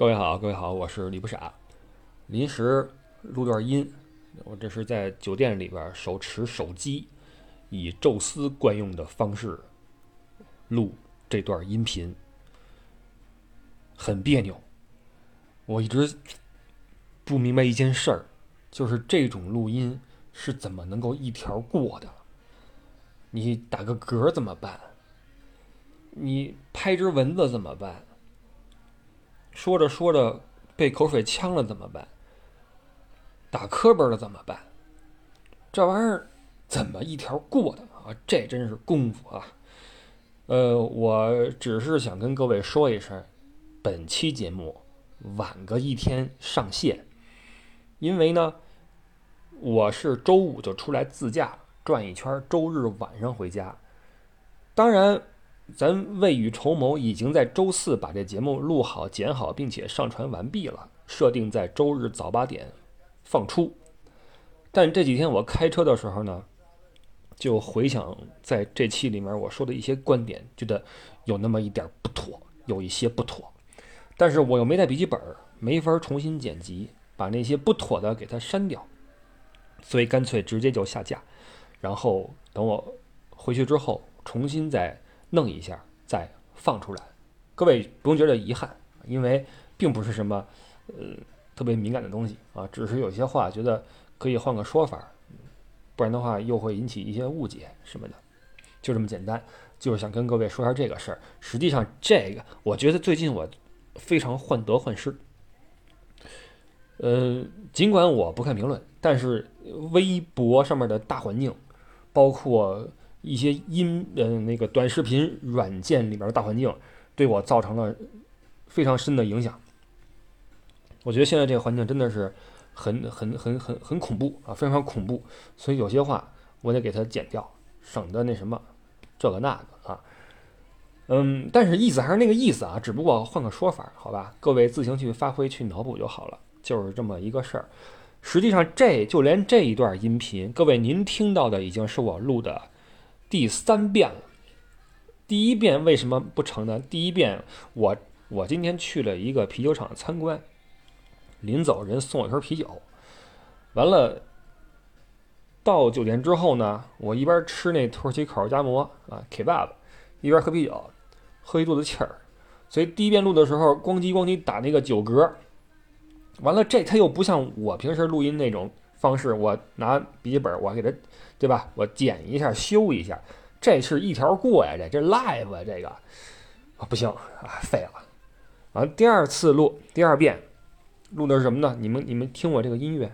各位好，各位好，我是李不傻，临时录段音。我这是在酒店里边手持手机，以宙斯惯用的方式录这段音频，很别扭。我一直不明白一件事儿，就是这种录音是怎么能够一条过的？你打个嗝怎么办？你拍只蚊子怎么办？说着说着被口水呛了怎么办？打磕巴了怎么办？这玩意儿怎么一条过的啊？这真是功夫啊！呃，我只是想跟各位说一声，本期节目晚个一天上线，因为呢，我是周五就出来自驾转一圈，周日晚上回家。当然。咱未雨绸缪，已经在周四把这节目录好、剪好，并且上传完毕了，设定在周日早八点放出。但这几天我开车的时候呢，就回想在这期里面我说的一些观点，觉得有那么一点不妥，有一些不妥。但是我又没带笔记本，没法重新剪辑，把那些不妥的给它删掉，所以干脆直接就下架，然后等我回去之后重新再。弄一下再放出来，各位不用觉得遗憾，因为并不是什么呃特别敏感的东西啊，只是有些话觉得可以换个说法，不然的话又会引起一些误解什么的，就这么简单，就是想跟各位说一下这个事儿。实际上这个我觉得最近我非常患得患失，呃，尽管我不看评论，但是微博上面的大环境，包括。一些音呃那个短视频软件里边的大环境，对我造成了非常深的影响。我觉得现在这个环境真的是很很很很很恐怖啊，非常恐怖。所以有些话我得给它剪掉，省得那什么这个那个啊。嗯，但是意思还是那个意思啊，只不过换个说法，好吧？各位自行去发挥去脑补就好了，就是这么一个事儿。实际上，这就连这一段音频，各位您听到的已经是我录的。第三遍了，第一遍为什么不成呢？第一遍我我今天去了一个啤酒厂参观，临走人送我一瓶啤酒，完了到酒店之后呢，我一边吃那土耳其烤肉夹馍啊 kebab，一边喝啤酒，喝一肚子气儿，所以第一遍录的时候咣叽咣叽打那个酒嗝，完了这他又不像我平时录音那种方式，我拿笔记本我给它。对吧？我剪一下，修一下，这是一条过呀，这这 live 啊，这个啊不行啊，废了。完第二次录，第二遍录的是什么呢？你们你们听我这个音乐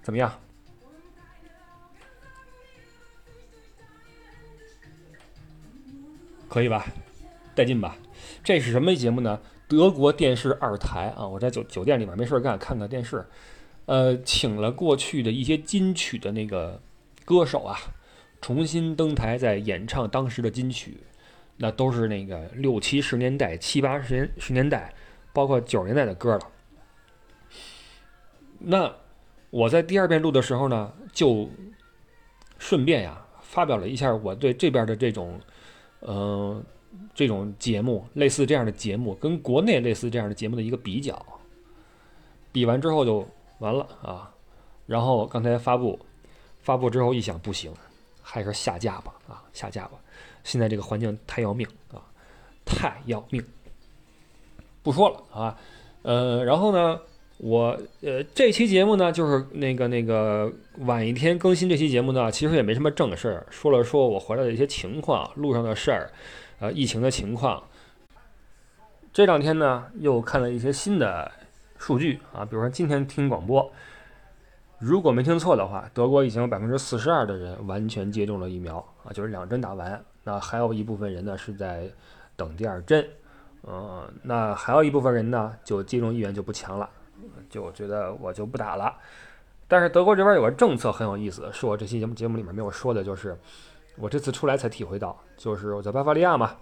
怎么样？可以吧？带劲吧？这是什么节目呢？德国电视二台啊，我在酒酒店里面没事干，看看电视。呃，请了过去的一些金曲的那个。歌手啊，重新登台在演唱当时的金曲，那都是那个六七十年代、七八十年十年代，包括九十年代的歌了。那我在第二遍录的时候呢，就顺便呀发表了一下我对这边的这种，嗯，这种节目，类似这样的节目，跟国内类似这样的节目的一个比较。比完之后就完了啊，然后刚才发布。发布之后一想不行，还是下架吧啊，下架吧！现在这个环境太要命啊，太要命！不说了啊，呃，然后呢，我呃这期节目呢，就是那个那个晚一天更新这期节目呢，其实也没什么正事儿，说了说我回来的一些情况，路上的事儿，呃，疫情的情况。这两天呢，又看了一些新的数据啊，比如说今天听广播。如果没听错的话，德国已经有百分之四十二的人完全接种了疫苗啊，就是两针打完。那还有一部分人呢是在等第二针，嗯，那还有一部分人呢就接种意愿就不强了，就觉得我就不打了。但是德国这边有个政策很有意思，是我这期节目节目里面没有说的，就是我这次出来才体会到，就是我在巴伐利亚嘛，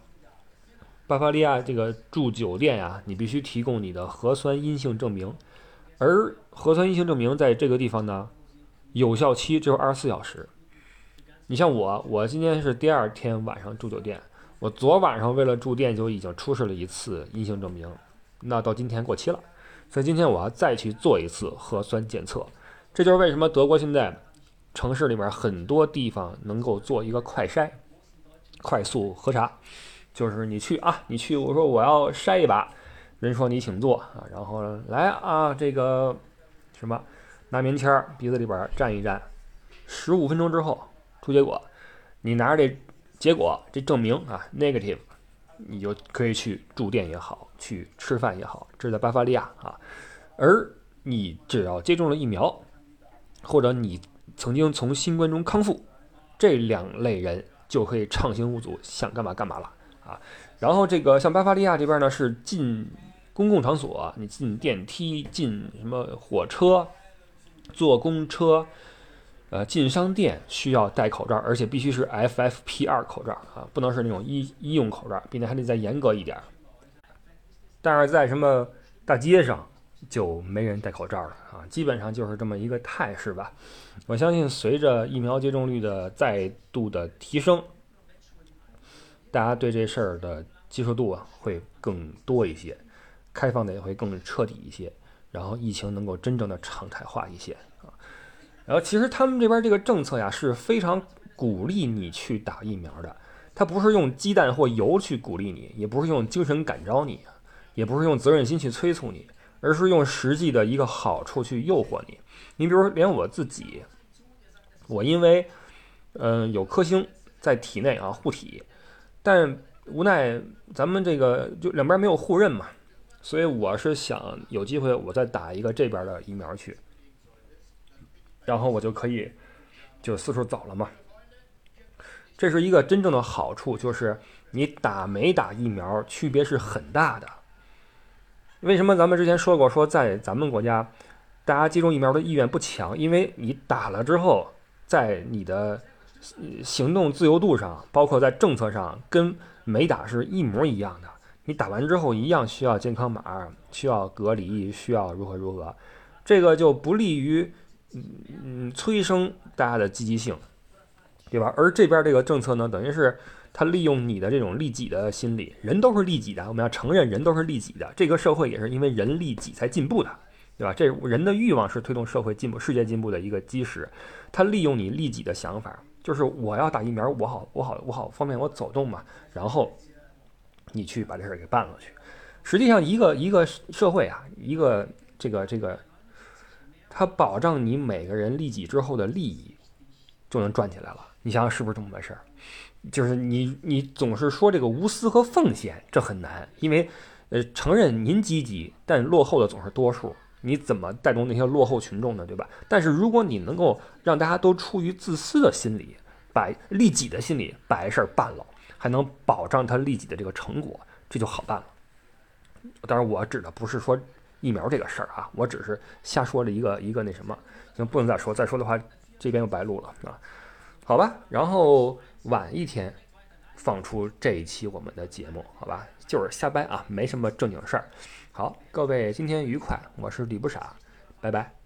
巴伐利亚这个住酒店呀，你必须提供你的核酸阴性证明。而核酸阴性证明在这个地方呢，有效期只有二十四小时。你像我，我今天是第二天晚上住酒店，我昨晚上为了住店就已经出示了一次阴性证明，那到今天过期了，所以今天我要再去做一次核酸检测。这就是为什么德国现在城市里面很多地方能够做一个快筛、快速核查，就是你去啊，你去，我说我要筛一把，人说你请坐啊，然后来啊，这个什么拿棉签儿鼻子里边蘸一蘸，十五分钟之后出结果，你拿着这结果这证明啊，negative。你就可以去住店也好，去吃饭也好，这是在巴伐利亚啊。而你只要接种了疫苗，或者你曾经从新冠中康复，这两类人就可以畅行无阻，想干嘛干嘛了啊。然后这个像巴伐利亚这边呢，是进公共场所，你进电梯、进什么火车、坐公车。呃，进商店需要戴口罩，而且必须是 FFP2 口罩啊，不能是那种医医用口罩，并且还得再严格一点。但是在什么大街上就没人戴口罩了啊，基本上就是这么一个态势吧。我相信随着疫苗接种率的再度的提升，大家对这事儿的接受度啊会更多一些，开放的也会更彻底一些，然后疫情能够真正的常态化一些啊。然后其实他们这边这个政策呀是非常鼓励你去打疫苗的，他不是用鸡蛋或油去鼓励你，也不是用精神感召你，也不是用责任心去催促你，而是用实际的一个好处去诱惑你。你比如说，连我自己，我因为嗯有颗星在体内啊护体，但无奈咱们这个就两边没有互认嘛，所以我是想有机会我再打一个这边的疫苗去。然后我就可以就四处走了嘛。这是一个真正的好处，就是你打没打疫苗区别是很大的。为什么咱们之前说过，说在咱们国家，大家接种疫苗的意愿不强，因为你打了之后，在你的行动自由度上，包括在政策上，跟没打是一模一样的。你打完之后一样需要健康码，需要隔离，需要如何如何，这个就不利于。嗯嗯，催生大家的积极性，对吧？而这边这个政策呢，等于是他利用你的这种利己的心理，人都是利己的，我们要承认人都是利己的。这个社会也是因为人利己才进步的，对吧？这人的欲望是推动社会进步、世界进步的一个基石。他利用你利己的想法，就是我要打疫苗，我好我好我好方便我走动嘛。然后你去把这事儿给办了去。实际上，一个一个社会啊，一个这个这个。它保障你每个人利己之后的利益就能赚起来了，你想想是不是这么回事儿？就是你你总是说这个无私和奉献，这很难，因为呃承认您积极，但落后的总是多数，你怎么带动那些落后群众呢？对吧？但是如果你能够让大家都出于自私的心理，把利己的心理把事儿办了，还能保障他利己的这个成果，这就好办了。当然，我指的不是说。疫苗这个事儿啊，我只是瞎说了一个一个那什么，行，不能再说，再说的话，这边又白录了啊。好吧，然后晚一天放出这一期我们的节目，好吧，就是瞎掰啊，没什么正经事儿。好，各位今天愉快，我是李不傻，拜拜。